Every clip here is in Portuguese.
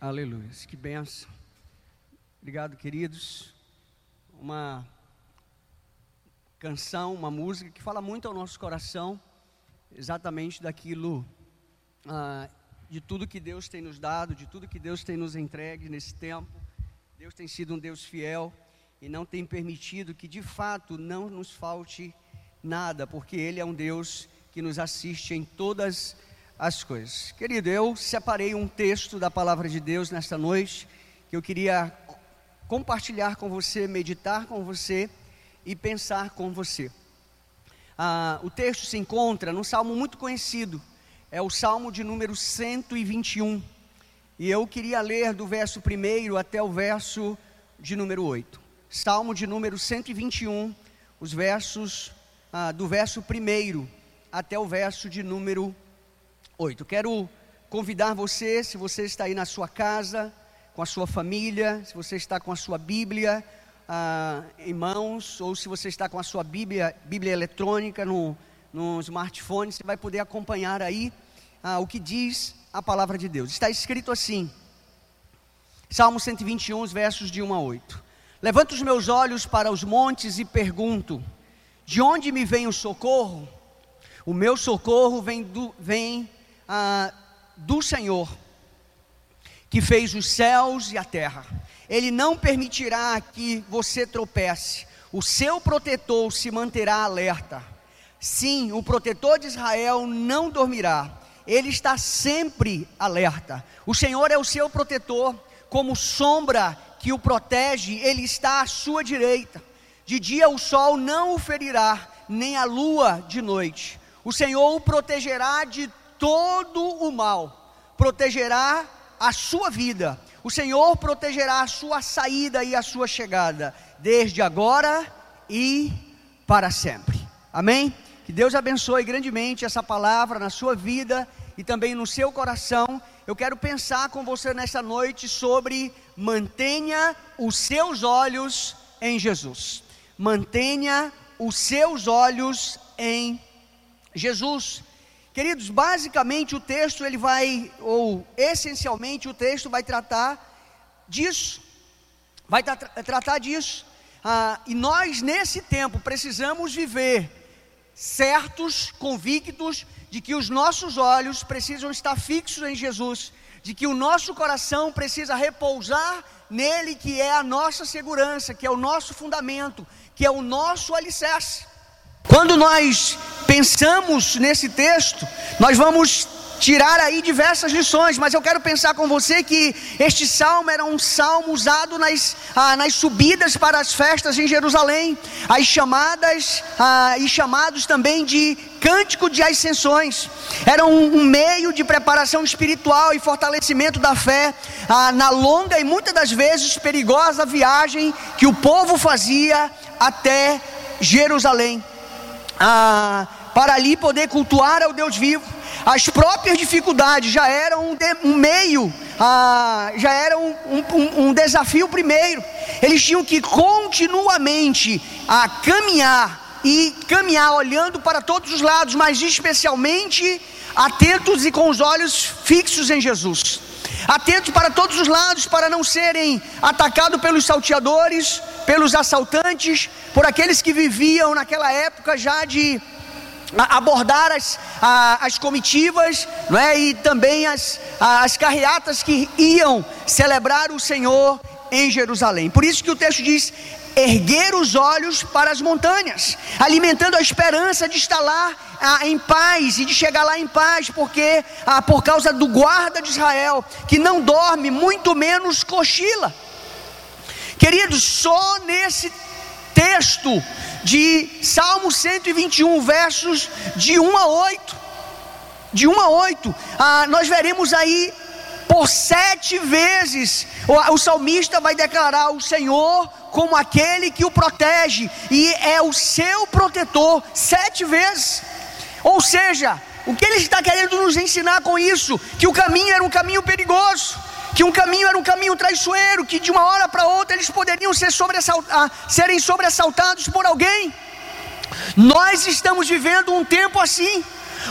Aleluia. Que benção. Obrigado, queridos. Uma canção, uma música que fala muito ao nosso coração, exatamente daquilo, ah, de tudo que Deus tem nos dado, de tudo que Deus tem nos entregue nesse tempo. Deus tem sido um Deus fiel e não tem permitido que de fato não nos falte nada, porque Ele é um Deus que nos assiste em todas as as coisas. Querido, eu separei um texto da palavra de Deus nesta noite que eu queria compartilhar com você, meditar com você e pensar com você. Ah, o texto se encontra num salmo muito conhecido, é o salmo de número 121. E eu queria ler do verso 1 até o verso de número 8. Salmo de número 121, os versos ah, do verso 1 até o verso de número 8. 8. Quero convidar você, se você está aí na sua casa, com a sua família, se você está com a sua Bíblia ah, em mãos, ou se você está com a sua Bíblia, Bíblia eletrônica no, no smartphone, você vai poder acompanhar aí ah, o que diz a palavra de Deus. Está escrito assim, Salmo 121, versos de 1 a 8. Levanto os meus olhos para os montes e pergunto: de onde me vem o socorro? O meu socorro vem, do, vem ah, do Senhor, que fez os céus e a terra. Ele não permitirá que você tropece. O seu protetor se manterá alerta. Sim, o protetor de Israel não dormirá. Ele está sempre alerta. O Senhor é o seu protetor, como sombra que o protege, ele está à sua direita. De dia o sol não o ferirá, nem a lua de noite. O Senhor o protegerá de todo o mal, protegerá a sua vida. O Senhor protegerá a sua saída e a sua chegada, desde agora e para sempre. Amém? Que Deus abençoe grandemente essa palavra na sua vida e também no seu coração. Eu quero pensar com você nessa noite sobre mantenha os seus olhos em Jesus. Mantenha os seus olhos em Jesus. Queridos, basicamente o texto ele vai, ou essencialmente o texto vai tratar disso, vai tra tratar disso. Ah, e nós nesse tempo precisamos viver certos, convictos de que os nossos olhos precisam estar fixos em Jesus, de que o nosso coração precisa repousar nele, que é a nossa segurança, que é o nosso fundamento, que é o nosso alicerce. Quando nós pensamos nesse texto, nós vamos tirar aí diversas lições, mas eu quero pensar com você que este salmo era um salmo usado nas, ah, nas subidas para as festas em Jerusalém, as chamadas ah, e chamados também de cântico de ascensões, era um, um, meio de preparação espiritual e fortalecimento da fé ah, na longa e muitas das vezes perigosa viagem que o povo fazia até Jerusalém ah, para ali poder cultuar ao Deus vivo. As próprias dificuldades já eram um, de, um meio, ah, já era um, um, um, desafio primeiro. Eles tinham que continuamente a caminhar e caminhar olhando para todos os lados, mas especialmente atentos e com os olhos fixos em Jesus. Atentos para todos os lados para não serem atacados pelos salteadores, pelos assaltantes, por aqueles que viviam naquela época já de abordar as, as comitivas não é? e também as, as carreatas que iam celebrar o Senhor em Jerusalém. Por isso que o texto diz: erguer os olhos para as montanhas, alimentando a esperança de estar lá ah, em paz e de chegar lá em paz, porque ah, por causa do guarda de Israel, que não dorme, muito menos cochila. Queridos, só nesse texto de Salmo 121, versos de 1 a 8, de 1 a 8, ah, nós veremos aí por sete vezes o, o salmista vai declarar o Senhor como aquele que o protege e é o seu protetor sete vezes. Seja, o que ele está querendo nos ensinar com isso? Que o caminho era um caminho perigoso, que um caminho era um caminho traiçoeiro, que de uma hora para outra eles poderiam ser sobressaltados, serem sobressaltados por alguém. Nós estamos vivendo um tempo assim,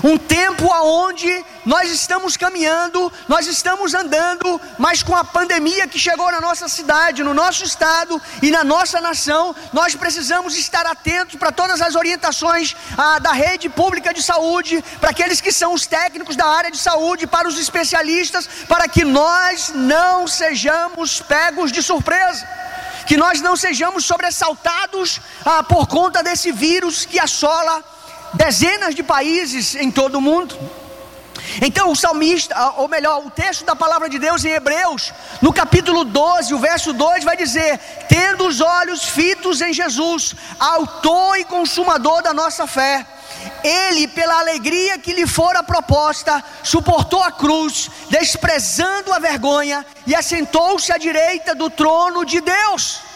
Um tempo aonde nós estamos caminhando, nós estamos andando, mas com a pandemia que chegou na nossa cidade, no nosso estado e na nossa nação, nós precisamos estar atentos para todas as orientações ah, da rede pública de saúde, para aqueles que são os técnicos da área de saúde, para os especialistas, para que nós não sejamos pegos de surpresa que nós não sejamos sobressaltados ah, por conta desse vírus que assola dezenas de países em todo o mundo. Então o salmista, ah, ou melhor, o texto da palavra de Deus em Hebreus, no capítulo 12, o verso 2 vai dizer: Tendo os olhos fitos em Jesus, autor e consumador da nossa fé, ele, pela alegria que lhe fora proposta, suportou a cruz, desprezando a vergonha, e assentou-se à direita do trono de Deus.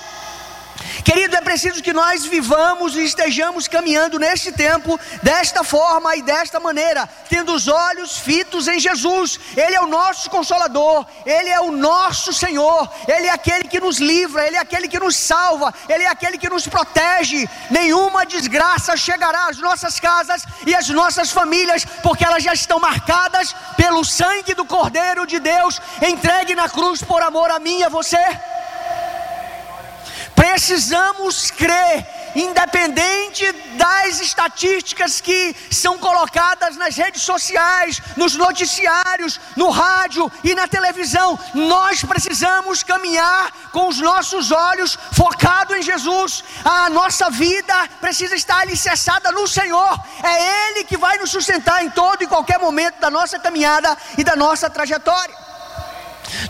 Querido, é preciso que nós vivamos e estejamos caminhando neste tempo desta forma e desta maneira, tendo os olhos fitos em Jesus. Ele é o nosso consolador, ele é o nosso Senhor, ele é aquele que nos livra, ele é aquele que nos salva, ele é aquele que nos protege. Nenhuma desgraça chegará às nossas casas e às nossas famílias, porque elas já estão marcadas pelo sangue do Cordeiro de Deus, entregue na cruz por amor a mim e a você. Precisamos crer, independente das estatísticas que são colocadas nas redes sociais, nos noticiários, no rádio e na televisão, nós precisamos caminhar com os nossos olhos focados em Jesus. A nossa vida precisa estar alicerçada no Senhor. É Ele que vai nos sustentar em todo e qualquer momento da nossa caminhada e da nossa trajetória.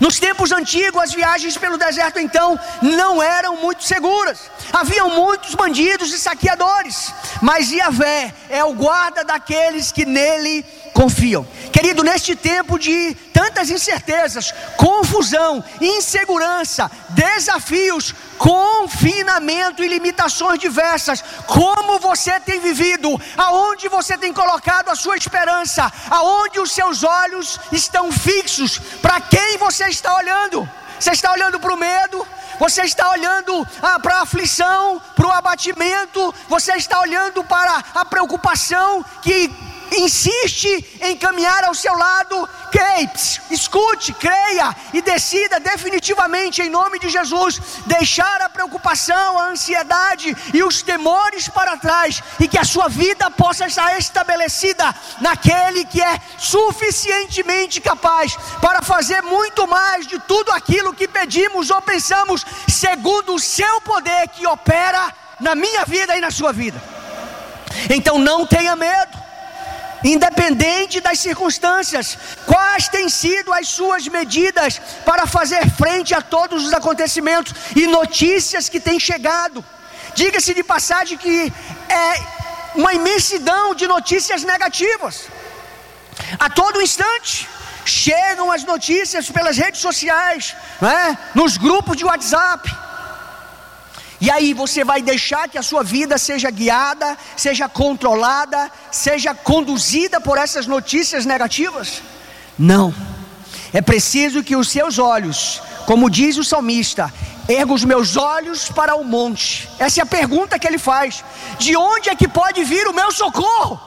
Nos tempos antigos, as viagens pelo deserto então não eram muito seguras. Haviam muitos bandidos e saqueadores, mas Yahvé é o guarda daqueles que nele confiam. Querido, neste tempo de tantas incertezas, confusão, insegurança, desafios, confinamento e limitações diversas, como você tem vivido, aonde você tem colocado a sua esperança, aonde os seus olhos estão fixos, para quem você está olhando? Você está olhando para o medo, você está olhando ah, para a aflição, para o abatimento, você está olhando para a preocupação que insiste em caminhar ao seu lado, creia, escute, creia e decida definitivamente em nome de Jesus deixar a preocupação, a ansiedade e os temores para trás e que a sua vida possa estar estabelecida naquele que é suficientemente capaz para fazer muito mais de tudo aquilo que pedimos ou pensamos, segundo o seu poder que opera na minha vida e na sua vida. Então não tenha medo independente das circunstâncias, quais têm sido as suas medidas para fazer frente a todos os acontecimentos e notícias que têm chegado. Diga-se de passagem que é uma imensidão de notícias negativas. A todo instante chegam as notícias pelas redes sociais, né? nos grupos de WhatsApp e aí você vai deixar que a sua vida seja guiada, seja controlada, seja conduzida por essas notícias negativas? Não. É preciso que os seus olhos, como diz o salmista, erga os meus olhos para o monte. Essa é a pergunta que ele faz: de onde é que pode vir o meu socorro?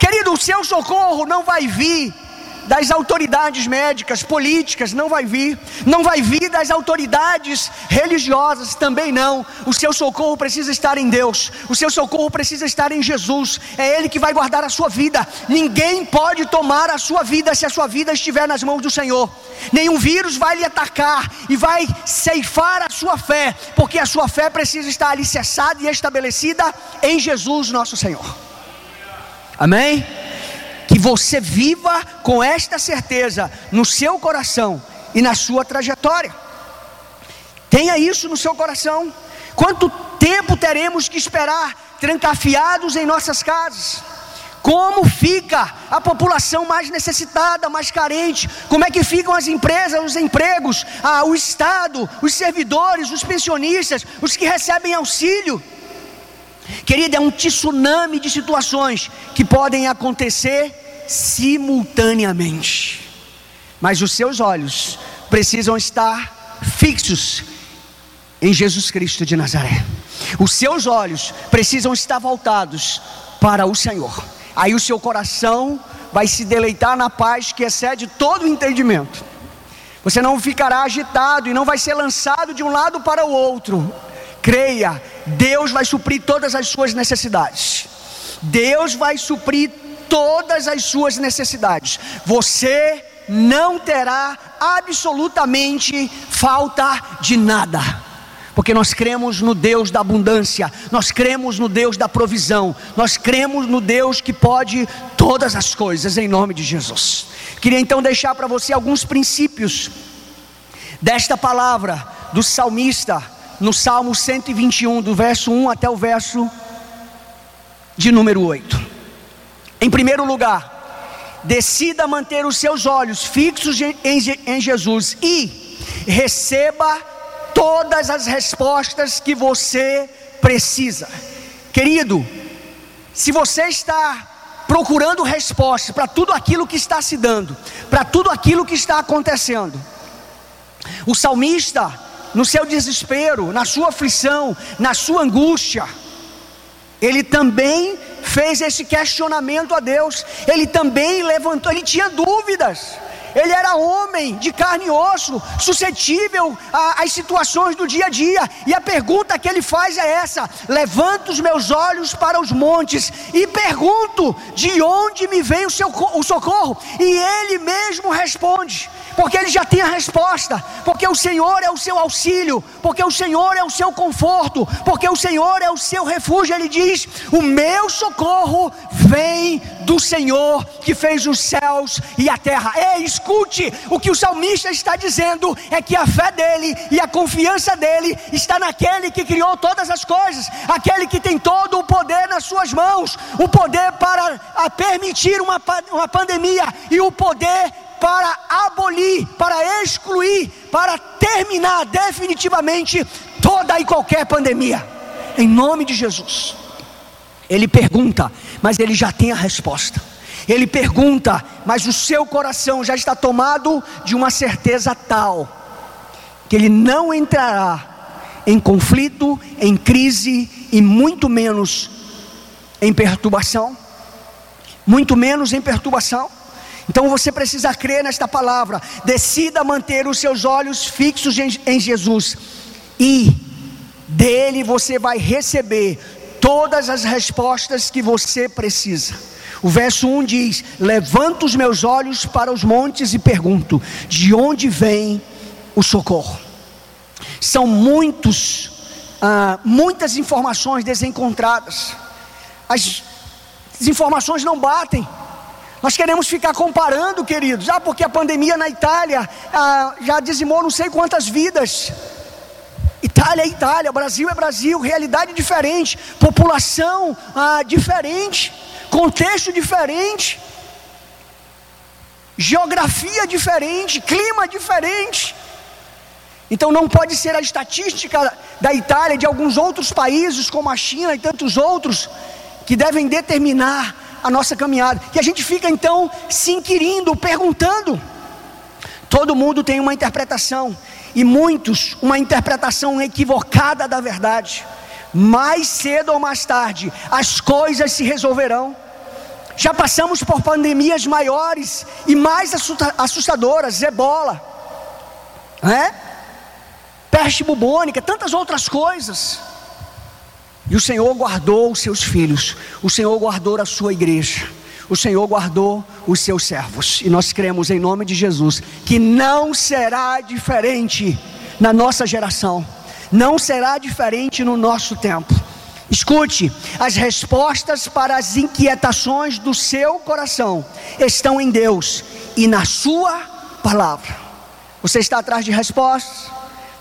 Querido, o seu socorro não vai vir das autoridades médicas, políticas, não vai vir, não vai vir das autoridades religiosas, também não. O seu socorro precisa estar em Deus, o seu socorro precisa estar em Jesus, é Ele que vai guardar a sua vida. Ninguém pode tomar a sua vida se a sua vida estiver nas mãos do Senhor. Nenhum vírus vai lhe atacar e vai ceifar a sua fé, porque a sua fé precisa estar alicerçada e estabelecida em Jesus, nosso Senhor. Amém? Que você viva com esta certeza no seu coração e na sua trajetória. Tenha isso no seu coração. Quanto tempo teremos que esperar trancafiados em nossas casas? Como fica a população mais necessitada, mais carente? Como é que ficam as empresas, os empregos, ah, o Estado, os servidores, os pensionistas, os que recebem auxílio? Querida, é um tsunami de situações que podem acontecer simultaneamente. Mas os seus olhos precisam estar fixos em Jesus Cristo de Nazaré. Os seus olhos precisam estar voltados para o Senhor. Aí o seu coração vai se deleitar na paz que excede todo o entendimento. Você não ficará agitado e não vai ser lançado de um lado para o outro. Creia, Deus vai suprir todas as suas necessidades. Deus vai suprir todas as suas necessidades. Você não terá absolutamente falta de nada. Porque nós cremos no Deus da abundância, nós cremos no Deus da provisão, nós cremos no Deus que pode todas as coisas, em nome de Jesus. Queria então deixar para você alguns princípios desta palavra do salmista, no Salmo 121, do verso 1 até o verso de número 8. Em primeiro lugar, decida manter os seus olhos fixos em Jesus e receba todas as respostas que você precisa. Querido, se você está procurando respostas para tudo aquilo que está se dando, para tudo aquilo que está acontecendo, o salmista, no seu desespero, na sua aflição, na sua angústia, ele também fez esse questionamento a Deus, ele também levantou, ele tinha dúvidas. Ele era homem de carne e osso, suscetível às situações do dia a dia. E a pergunta que ele faz é essa: levanto os meus olhos para os montes e pergunto: de onde me vem o, seu, o socorro? E ele mesmo responde: porque ele já tem a resposta, porque o Senhor é o seu auxílio, porque o Senhor é o seu conforto, porque o Senhor é o seu refúgio. Ele diz: O meu socorro vem do Senhor que fez os céus e a terra. Ei, escute, o que o salmista está dizendo. É que a fé dele e a confiança dele está naquele que criou todas as coisas, aquele que tem todo o poder nas suas mãos, o poder para permitir uma, uma pandemia e o poder para abolir, para excluir, para terminar definitivamente toda e qualquer pandemia, em nome de Jesus. Ele pergunta, mas ele já tem a resposta. Ele pergunta, mas o seu coração já está tomado de uma certeza tal, que ele não entrará em conflito, em crise e muito menos em perturbação. Muito menos em perturbação. Então você precisa crer nesta palavra. Decida manter os seus olhos fixos em, Jesus, e dele você vai receber todas as respostas que você precisa. O verso 1 diz: Levanto os meus olhos para os montes e pergunto: de onde vem o socorro? São muitos, ah, muitas informações desencontradas. As informações não batem. Nós queremos ficar comparando, queridos, ah, porque a pandemia na Itália ah, já dizimou não sei quantas vidas. Itália é Itália, Brasil é Brasil, realidade diferente, população ah, diferente, contexto diferente, geografia diferente, clima diferente. Então não pode ser a estatística da Itália de alguns outros países, como a China e tantos outros, que devem determinar a nossa caminhada. E a gente fica então se inquirindo, perguntando. Todo mundo tem uma interpretação, e muitos uma interpretação equivocada da verdade. Mais cedo ou mais tarde, as coisas se resolverão. Já passamos por pandemias maiores e mais assustadoras, ebola, né? peste bubônica, tantas outras coisas. E o Senhor guardou os seus filhos, o Senhor guardou a sua igreja, o Senhor guardou os seus servos. E nós cremos em nome de Jesus que não será diferente na nossa geração, não será diferente no nosso tempo. Escute, as respostas para as inquietações do seu coração estão em Deus e na Sua palavra. Você está atrás de respostas?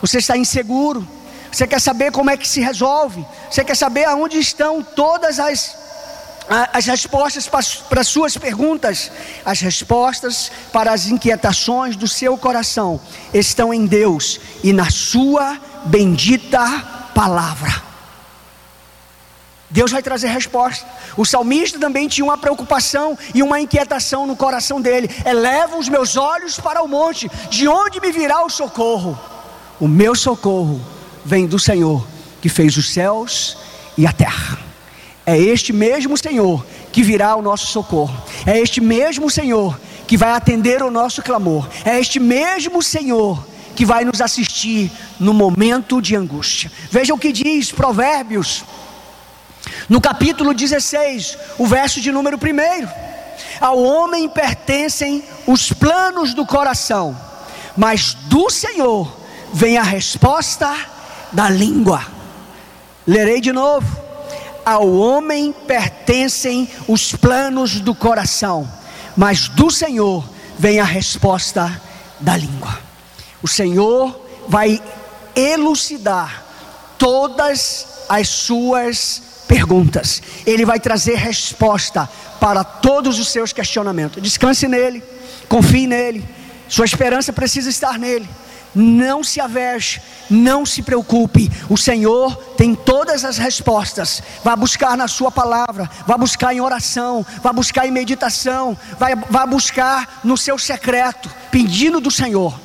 Você está inseguro? Você quer saber como é que se resolve? Você quer saber aonde estão todas as as respostas para as suas perguntas, as respostas para as inquietações do seu coração estão em Deus e na Sua bendita palavra. Deus vai trazer resposta. O salmista também tinha uma preocupação e uma inquietação no coração dele. Eleva os meus olhos para o monte, de onde me virá o socorro? O meu socorro vem do Senhor que fez os céus e a terra. É este mesmo Senhor que virá o nosso socorro. É este mesmo Senhor que vai atender o nosso clamor. É este mesmo Senhor que vai nos assistir no momento de angústia. Veja o que diz Provérbios, no capítulo 16, o verso de número 1. Ao homem pertencem os planos do coração, mas do Senhor vem a resposta da língua. Lerei de novo. Ao homem pertencem os planos do coração, mas do Senhor vem a resposta da língua. O Senhor vai elucidar todas as suas perguntas, Ele vai trazer resposta para todos os seus questionamentos. Descanse nele, confie nele, sua esperança precisa estar nele. Não se avexe, não se preocupe. O Senhor tem todas as respostas. Vá buscar na Sua palavra, vá buscar em oração, vá buscar em meditação, vai, vá buscar no seu secreto, pedindo do Senhor.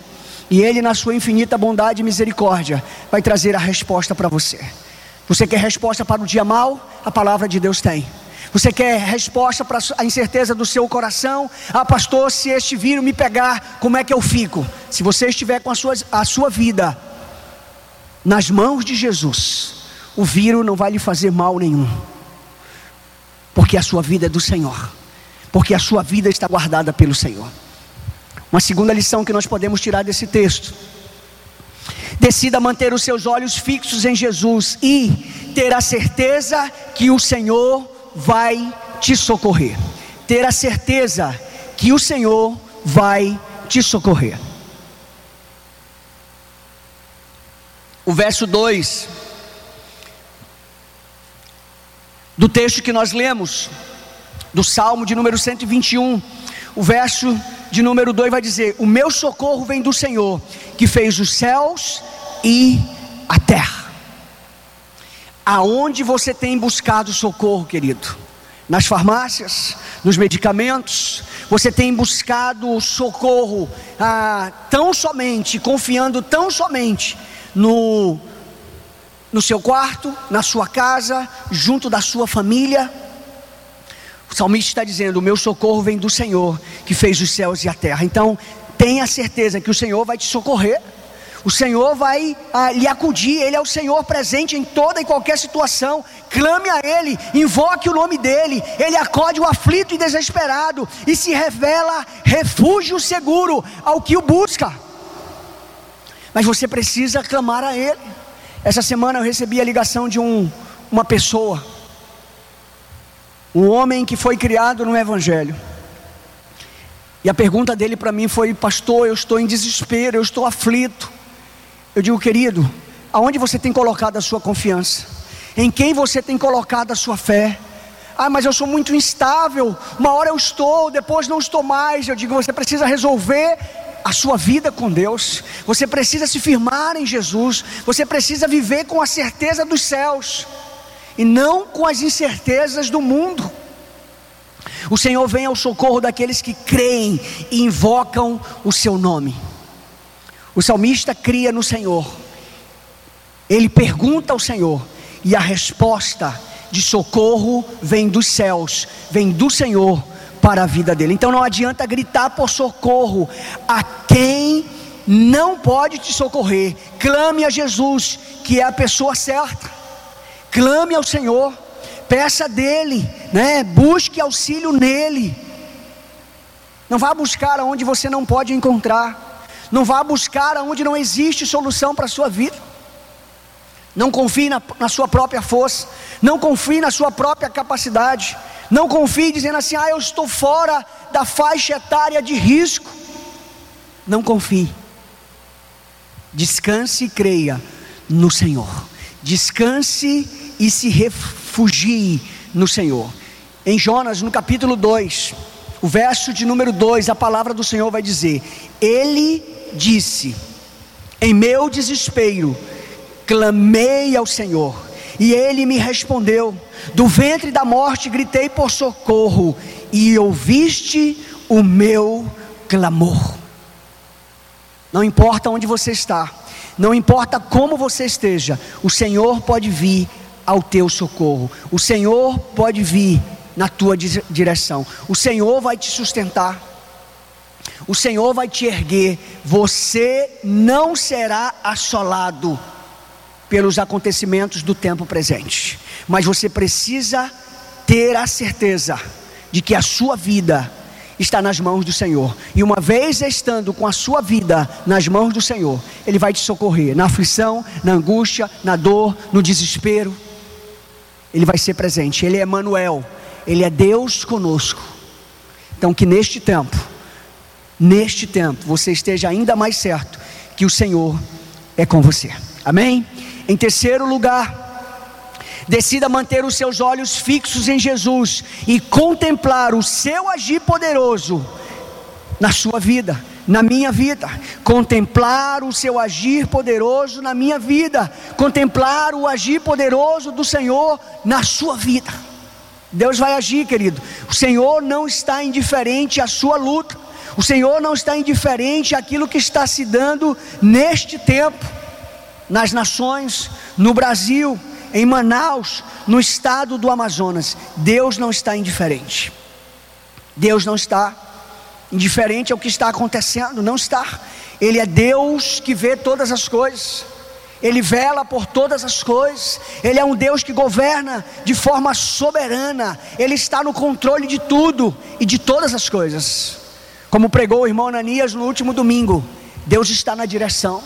E Ele, na Sua infinita bondade e misericórdia, vai trazer a resposta para você. Você quer resposta para o dia mal? A palavra de Deus tem. Você quer resposta para a incerteza do seu coração? Ah, pastor, se este vírus me pegar, como é que eu fico? Se você estiver com a sua, a sua vida nas mãos de Jesus, o vírus não vai lhe fazer mal nenhum, porque a sua vida é do Senhor, porque a sua vida está guardada pelo Senhor. Uma segunda lição que nós podemos tirar desse texto Decida manter os seus olhos fixos em Jesus e ter a certeza que o Senhor vai te socorrer. Ter a certeza que o Senhor vai te socorrer. O verso 2 do texto que nós lemos, do Salmo de número 121, o verso de número 2 vai dizer: O meu socorro vem do Senhor, que fez os céus e a terra. Aonde você tem buscado socorro, querido? Nas farmácias, nos medicamentos, você tem buscado socorro ah, tão somente, confiando tão somente no, no seu quarto, na sua casa, junto da sua família. O salmista está dizendo: O meu socorro vem do Senhor, que fez os céus e a terra. Então, tenha certeza que o Senhor vai te socorrer. O Senhor vai ah, lhe acudir, Ele é o Senhor presente em toda e qualquer situação. Clame a Ele, invoque o nome dEle. Ele acode o aflito e desesperado e se revela refúgio seguro ao que o busca. Mas você precisa clamar a Ele. Essa semana eu recebi a ligação de um, uma pessoa, um homem que foi criado no Evangelho. E a pergunta dele para mim foi: Pastor, eu estou em desespero, eu estou aflito. Eu digo, querido, aonde você tem colocado a sua confiança? Em quem você tem colocado a sua fé? Ah, mas eu sou muito instável. Uma hora eu estou, depois não estou mais. Eu digo, você precisa resolver a sua vida com Deus. Você precisa se firmar em Jesus. Você precisa viver com a certeza dos céus e não com as incertezas do mundo. O Senhor vem ao socorro daqueles que creem e invocam o seu nome. O salmista cria no Senhor, ele pergunta ao Senhor, e a resposta de socorro vem dos céus, vem do Senhor para a vida dele. Então não adianta gritar por socorro a quem não pode te socorrer. Clame a Jesus, que é a pessoa certa. Clame ao Senhor, peça dele, né? Busque auxílio nele. Não vá buscar aonde você não pode encontrar. Não vá buscar aonde não existe solução para a sua vida. Não confie na, na, sua própria força. Não confie na sua própria capacidade. Não confie dizendo assim: ah, eu estou fora da faixa etária de risco. Não confie. Descanse e creia no Senhor. Descanse e se refugie no Senhor. Em Jonas, no capítulo 2, o verso de número 2, a palavra do Senhor vai dizer: Ele disse: Em meu desespero, clamei ao Senhor, e ele me respondeu. Do ventre da morte gritei por socorro, e ouviste o meu clamor. Não importa onde você está, não importa como você esteja, o Senhor pode vir ao teu socorro, o Senhor pode vir na tua direção. O Senhor vai te sustentar. O Senhor vai te erguer. Você não será assolado pelos acontecimentos do tempo presente. Mas você precisa ter a certeza de que a sua vida está nas mãos do Senhor. E uma vez estando com a sua vida nas mãos do Senhor, Ele vai te socorrer na aflição, na angústia, na dor, no desespero. Ele vai ser presente. Ele é Manuel. Ele é Deus conosco. Então que neste tempo, neste tempo, você esteja ainda mais certo que o Senhor é com você. Amém? Em terceiro lugar, Decida manter os seus olhos fixos em Jesus e contemplar o seu agir poderoso na sua vida, na minha vida. Contemplar o seu agir poderoso na minha vida. Contemplar o agir poderoso do Senhor na sua vida. Deus vai agir, querido. O Senhor não está indiferente à sua luta. O Senhor não está indiferente àquilo que está se dando neste tempo, nas nações, no Brasil, em Manaus, no estado do Amazonas, Deus não está indiferente. Deus não está indiferente ao que está acontecendo, não está. Ele é Deus que vê todas as coisas. Ele vela por todas as coisas. Ele é um Deus que governa de forma soberana. Ele está no controle de tudo e de todas as coisas. Como pregou o irmão Ananias no último domingo, Deus está na direção.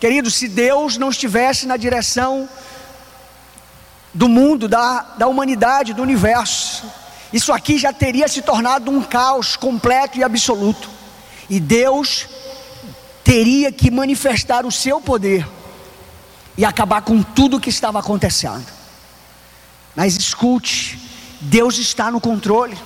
Querido, se Deus não estivesse na direção do mundo, da, da humanidade, do universo. Isso aqui já teria se tornado um caos completo e absoluto. E Deus teria que manifestar o seu poder e acabar com tudo o que estava acontecendo. Mas escute, Deus está no controle.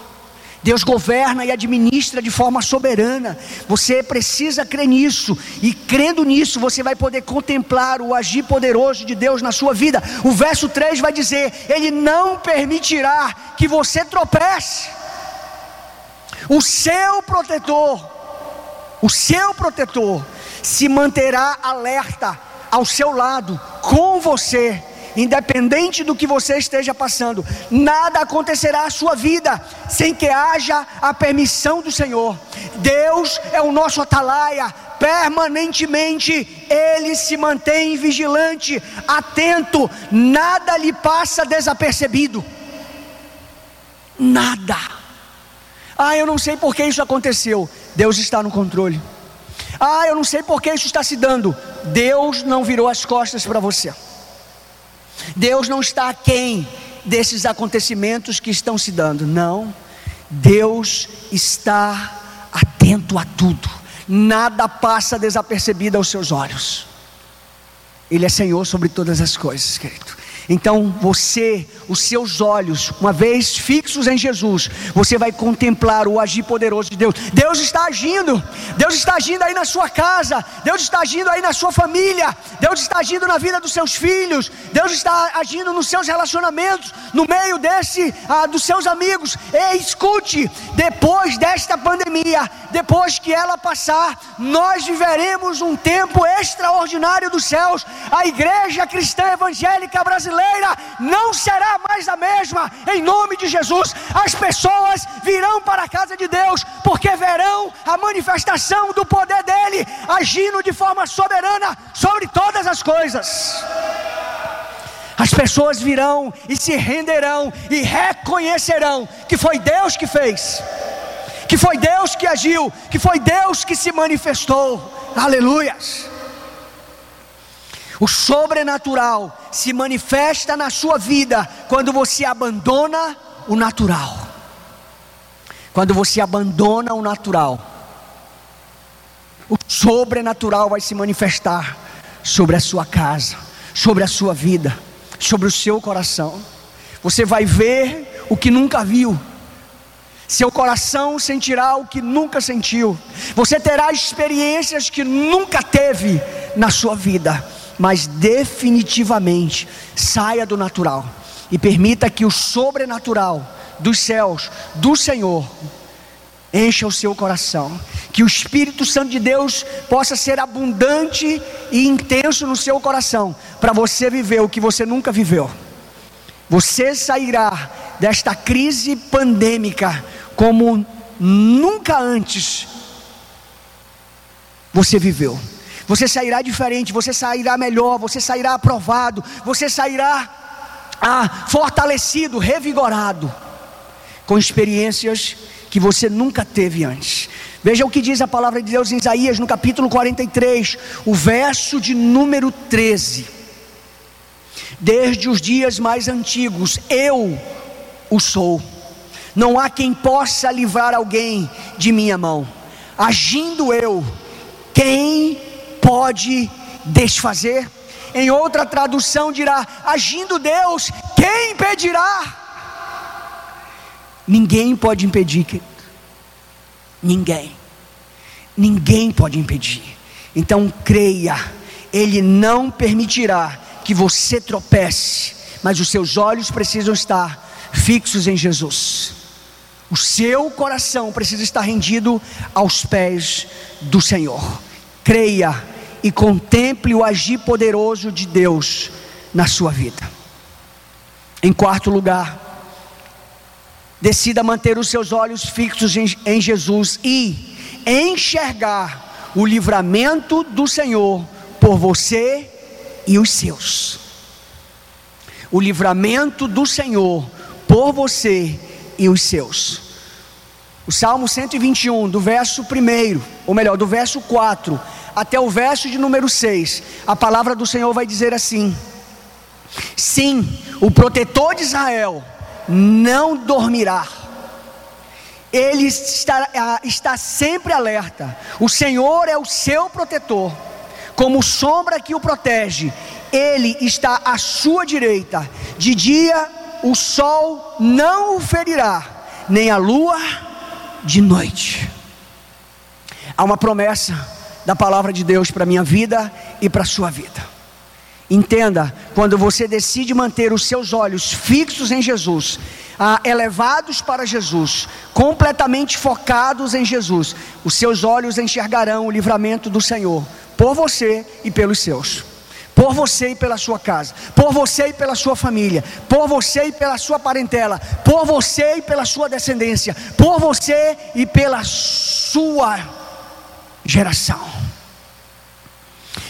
Deus governa e administra de forma soberana. Você precisa crer nisso, e crendo nisso, você vai poder contemplar o agir poderoso de Deus na sua vida. O verso 3 vai dizer: Ele não permitirá que você tropece. O seu protetor, o seu protetor, se manterá alerta ao seu lado, com você independente do que você esteja passando, nada acontecerá à sua vida sem que haja a permissão do Senhor. Deus é o nosso atalaia, permanentemente ele se mantém vigilante, atento, nada lhe passa desapercebido. Nada. Ah, eu não sei por que isso aconteceu. Deus está no controle. Ah, eu não sei por que isso está se dando. Deus não virou as costas para você. Deus não está aquém desses acontecimentos que estão se dando, não. Deus está atento a tudo, nada passa desapercebido aos seus olhos. Ele é Senhor sobre todas as coisas, querido. Então você, os seus olhos, uma vez fixos em Jesus, você vai contemplar o agir poderoso de Deus. Deus está agindo, Deus está agindo aí na sua casa, Deus está agindo aí na sua família, Deus está agindo na vida dos seus filhos, Deus está agindo nos seus relacionamentos, no meio desse ah, dos seus amigos. E escute, depois desta pandemia, depois que ela passar, nós viveremos um tempo extraordinário dos céus. A igreja cristã evangélica brasileira brasileira não será mais a mesma, em nome de Jesus. As pessoas virão para a casa de Deus, porque verão a manifestação do poder dEle agindo de forma soberana sobre todas as coisas. As pessoas virão e se renderão e reconhecerão que foi Deus que fez, que foi Deus que agiu, que foi Deus que se manifestou. Aleluias. O sobrenatural se manifesta na sua vida quando você abandona o natural. Quando você abandona o natural, o sobrenatural vai se manifestar sobre a sua casa, sobre a sua vida, sobre o seu coração. Você vai ver o que nunca viu. Seu coração sentirá o que nunca sentiu. Você terá experiências que nunca teve na sua vida mas definitivamente saia do natural e permita que o sobrenatural dos céus, do Senhor, encha o seu coração. Que o Espírito Santo de Deus possa ser abundante e intenso no seu coração, para você viver o que você nunca viveu. Você sairá desta crise pandêmica como nunca antes você viveu. Você sairá diferente, você sairá melhor, você sairá aprovado, você sairá ah, fortalecido, revigorado, com experiências que você nunca teve antes. Veja o que diz a palavra de Deus em Isaías, no capítulo 43, o verso de número 13. Desde os dias mais antigos, eu o sou. Não há quem possa livrar alguém de minha mão. Agindo eu, quem pode desfazer? Em outra tradução dirá: agindo Deus, quem impedirá? Ninguém pode impedir, querido. Ninguém. Ninguém pode impedir. Então creia, Ele não permitirá que você tropece, mas os seus olhos precisam estar fixos em Jesus. O seu coração precisa estar rendido aos pés do Senhor. Creia e contemple o agir poderoso de Deus na sua vida. Em quarto lugar, decida manter os seus olhos fixos em, em Jesus e enxergar o livramento do Senhor por você e os seus. O livramento do Senhor por você e os seus. O Salmo 121, do verso 1, ou melhor, do verso 4 até o verso de número 6, a palavra do Senhor vai dizer assim: Sim, o protetor de Israel não dormirá. Ele está, está sempre alerta. O Senhor é o seu protetor, como sombra que o protege. Ele está à sua direita. De dia o sol não o ferirá, nem a lua de noite. Há uma promessa da palavra de Deus para a minha vida e para a sua vida. Entenda, quando você decide manter os seus olhos fixos em Jesus, ah, elevados para Jesus, completamente focados em Jesus, os seus olhos enxergarão o livramento do Senhor por você e pelos seus. Por você e pela sua casa, por você e pela sua família, por você e pela sua parentela, por você e pela sua descendência, por você e pela sua geração.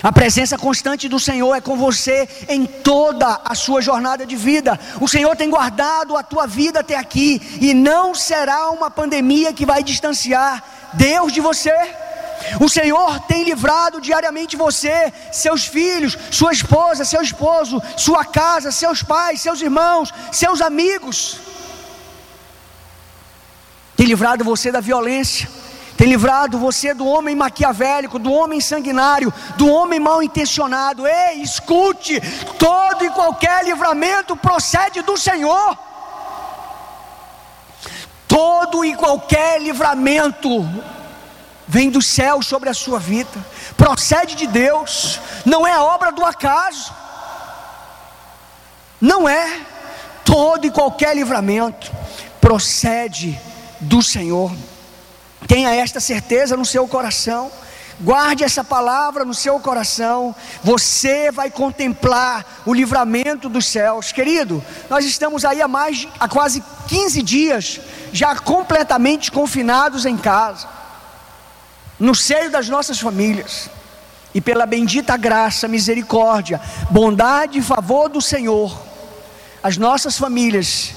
A presença constante do Senhor é com você em toda a sua jornada de vida. O Senhor tem guardado a tua vida até aqui e não será uma pandemia que vai distanciar Deus de você. O Senhor tem livrado diariamente você, seus filhos, sua esposa, seu esposo, sua casa, seus pais, seus irmãos, seus amigos. Tem livrado você da violência tem livrado você do homem maquiavélico, do homem sanguinário, do homem mal intencionado. Ei, escute: todo e qualquer livramento procede do Senhor. Todo e qualquer livramento vem do céu sobre a sua vida, procede de Deus, não é obra do acaso, não é. Todo e qualquer livramento procede do Senhor. Tenha esta certeza no seu coração. Guarde essa palavra no seu coração. Você vai contemplar o livramento dos céus. Querido, nós estamos aí há mais há quase 15 dias já completamente confinados em casa. No seio das nossas famílias. E pela bendita graça, misericórdia, bondade e favor do Senhor, as nossas famílias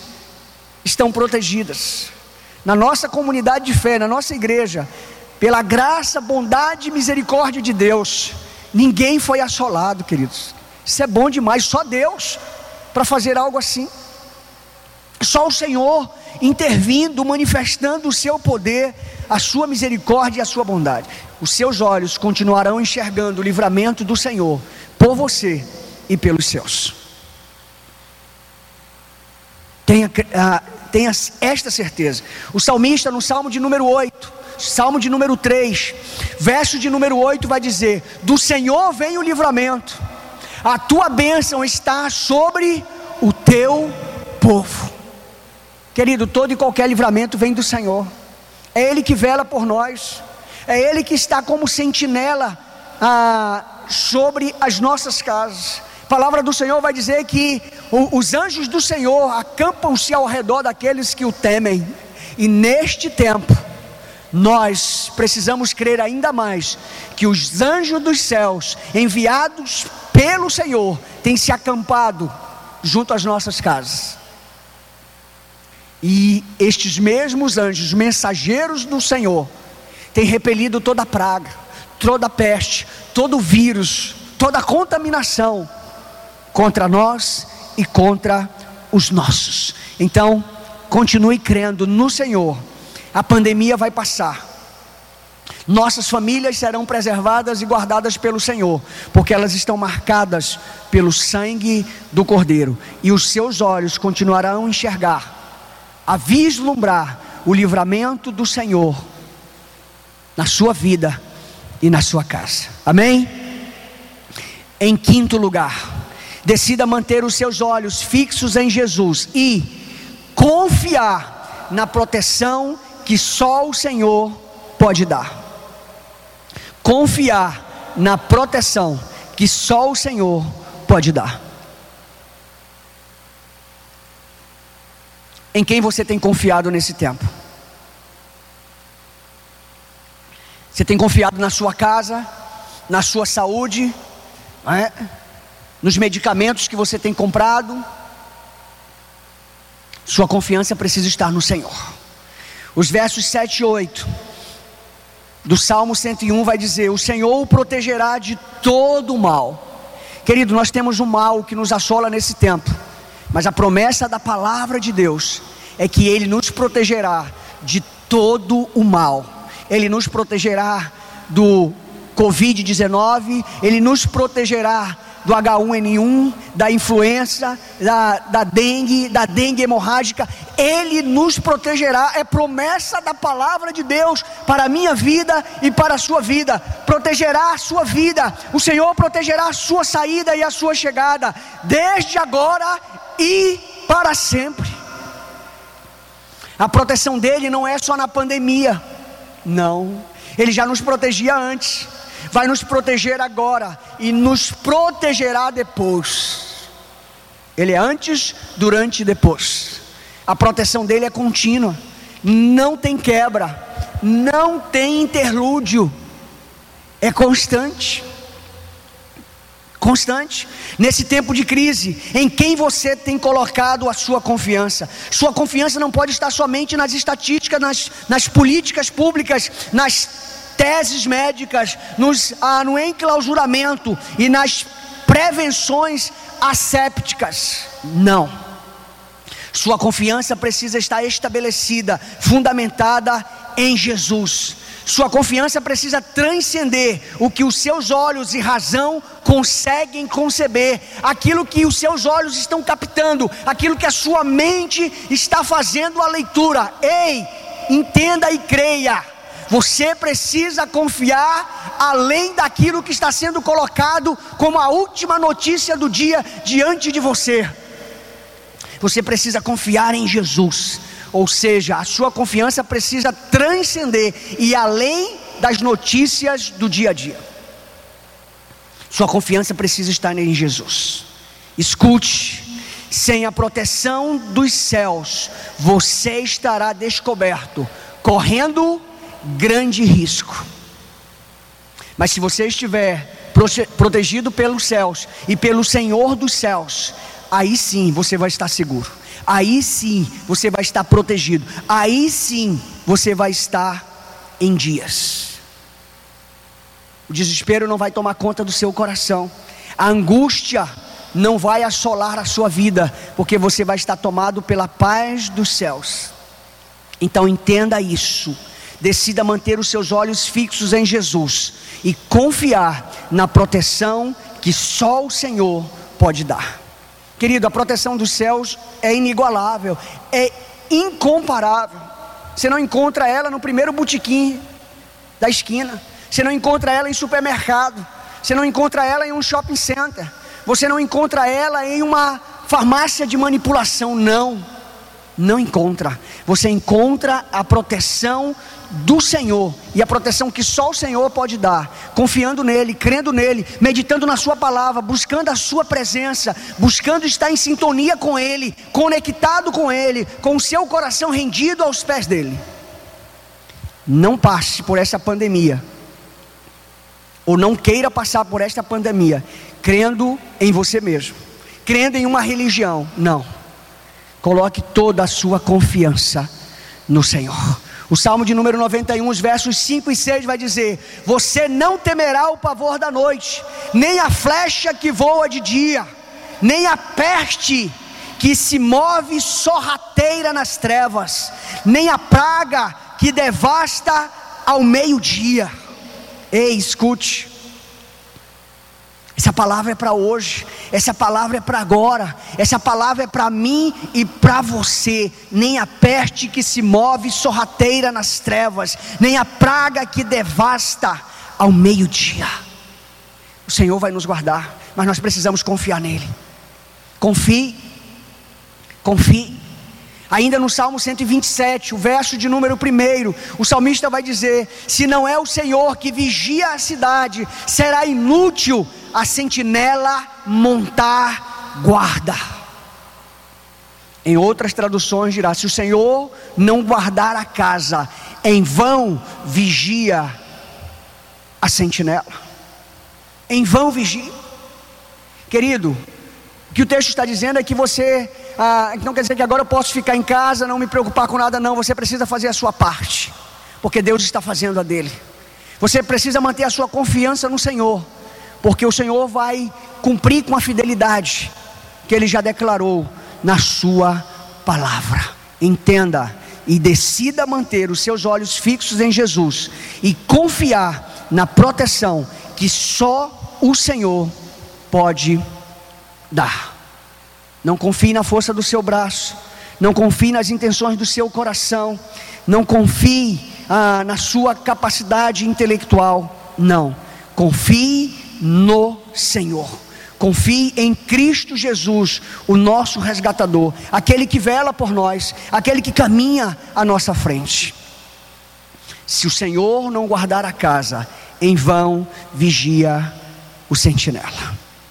estão protegidas na nossa comunidade de fé, na nossa igreja, pela graça, bondade e misericórdia de Deus, ninguém foi assolado, queridos. Isso é bom demais, só Deus para fazer algo assim. Só o Senhor intervindo, manifestando o seu poder, a sua misericórdia e a sua bondade. Os seus olhos continuarão enxergando o livramento do Senhor por você e pelos seus. Tenha, uh, tenha esta certeza. O salmista, no salmo de número 8, salmo de número 3, verso de número 8, vai dizer: Do Senhor vem o livramento, a tua bênção está sobre o teu povo. Querido, todo e qualquer livramento vem do Senhor, é Ele que vela por nós, é Ele que está como sentinela ah, sobre as nossas casas A palavra do Senhor vai dizer que os anjos do Senhor acampam-se ao redor daqueles que o temem. E neste tempo, nós precisamos crer ainda mais que os anjos dos céus, enviados pelo Senhor, têm se acampado junto às nossas casas. E estes mesmos anjos, mensageiros do Senhor, têm repelido toda praga, toda peste, todo vírus, toda contaminação contra nós e contra os nossos. Então, continue crendo no Senhor. A pandemia vai passar. Nossas famílias serão preservadas e guardadas pelo Senhor, porque elas estão marcadas pelo sangue do Cordeiro, e os seus olhos continuarão a enxergar, a vislumbrar o livramento do Senhor na sua vida e na sua casa. Amém? Em quinto lugar, decida manter os seus olhos fixos em Jesus e confiar na proteção que só o Senhor pode dar. Confiar na proteção que só o Senhor pode dar. Em quem você tem confiado nesse tempo? Você tem confiado na sua casa, na sua saúde, é? Nos medicamentos que você tem comprado? Sua confiança precisa estar no Senhor. Os versos 7 e 8 do Salmo 101 vai dizer: O Senhor o protegerá de todo o mal. Querido, nós temos um mal que nos assola nesse tempo, mas a promessa da palavra de Deus é que Ele nos protegerá de todo o mal. Ele nos protegerá do Covid-19, Ele nos protegerá do H1N1, da influenza, da, da dengue, da dengue hemorrágica, Ele nos protegerá, é promessa da palavra de Deus para a minha vida e para a sua vida, protegerá a sua vida, o Senhor protegerá a sua saída e a sua chegada, desde agora e para sempre. A proteção dele não é só na pandemia, não, ele já nos protegia antes vai nos proteger agora e nos protegerá depois. Ele é antes, durante e depois. A proteção dele é contínua, não tem quebra, não tem interlúdio, é constante. Constante, nesse tempo de crise, em quem você tem colocado a sua confiança. Sua confiança não pode estar somente nas estatísticas, nas, nas políticas públicas, nas teses médicas, nos, ah, no enclausuramento e nas prevenções assépticas. Não. Sua confiança precisa estar estabelecida, fundamentada em Jesus. Sua confiança precisa transcender o que os seus olhos e razão conseguem conceber, aquilo que os seus olhos estão captando, aquilo que a sua mente está fazendo a leitura. Ei, entenda e creia você precisa confiar além daquilo que está sendo colocado como a última notícia do dia diante de você. Você precisa confiar em Jesus, ou seja, a sua confiança precisa transcender e além das notícias do dia a dia. Sua confiança precisa estar em Jesus. Escute, sem a proteção dos céus, você estará descoberto, correndo grande risco. Mas se você estiver protegido pelos céus e pelo Senhor dos céus, aí sim você vai estar seguro. Aí sim você vai estar protegido. Aí sim você vai estar em dias. O desespero não vai tomar conta do seu coração. A angústia não vai assolar a sua vida, porque você vai estar tomado pela paz dos céus. Então entenda isso decida manter os seus olhos fixos em Jesus e confiar na proteção que só o Senhor pode dar. Querido, a proteção dos céus é inigualável, é incomparável. Você não encontra ela no primeiro botequim da esquina, você não encontra ela em supermercado, você não encontra ela em um shopping center, você não encontra ela em uma farmácia de manipulação, não não encontra. Você encontra a proteção do Senhor e a proteção que só o Senhor pode dar, confiando nele, crendo nele, meditando na Sua palavra, buscando a Sua presença, buscando estar em sintonia com Ele, conectado com Ele, com o seu coração rendido aos pés dele. Não passe por essa pandemia, ou não queira passar por esta pandemia, crendo em você mesmo, crendo em uma religião. Não. Coloque toda a sua confiança no Senhor. O Salmo de número 91, os versos 5 e 6 vai dizer: Você não temerá o pavor da noite, nem a flecha que voa de dia, nem a peste que se move sorrateira nas trevas, nem a praga que devasta ao meio-dia. Ei, escute. Essa palavra é para hoje, essa palavra é para agora, essa palavra é para mim e para você. Nem a peste que se move sorrateira nas trevas, nem a praga que devasta ao meio-dia. O Senhor vai nos guardar, mas nós precisamos confiar nele. Confie, confie. Ainda no Salmo 127, o verso de número 1, o salmista vai dizer: Se não é o Senhor que vigia a cidade, será inútil a sentinela montar guarda. Em outras traduções dirá: se o Senhor não guardar a casa, em vão vigia a sentinela. Em vão vigia. Querido, o que o texto está dizendo é que você, ah, não quer dizer que agora eu posso ficar em casa, não me preocupar com nada, não. Você precisa fazer a sua parte, porque Deus está fazendo a dele. Você precisa manter a sua confiança no Senhor porque o Senhor vai cumprir com a fidelidade que Ele já declarou na Sua palavra. Entenda e decida manter os seus olhos fixos em Jesus e confiar na proteção que só o Senhor pode dar. Não confie na força do seu braço, não confie nas intenções do seu coração, não confie ah, na sua capacidade intelectual, não. Confie no Senhor. Confie em Cristo Jesus, o nosso resgatador, aquele que vela por nós, aquele que caminha à nossa frente. Se o Senhor não guardar a casa, em vão vigia o sentinela.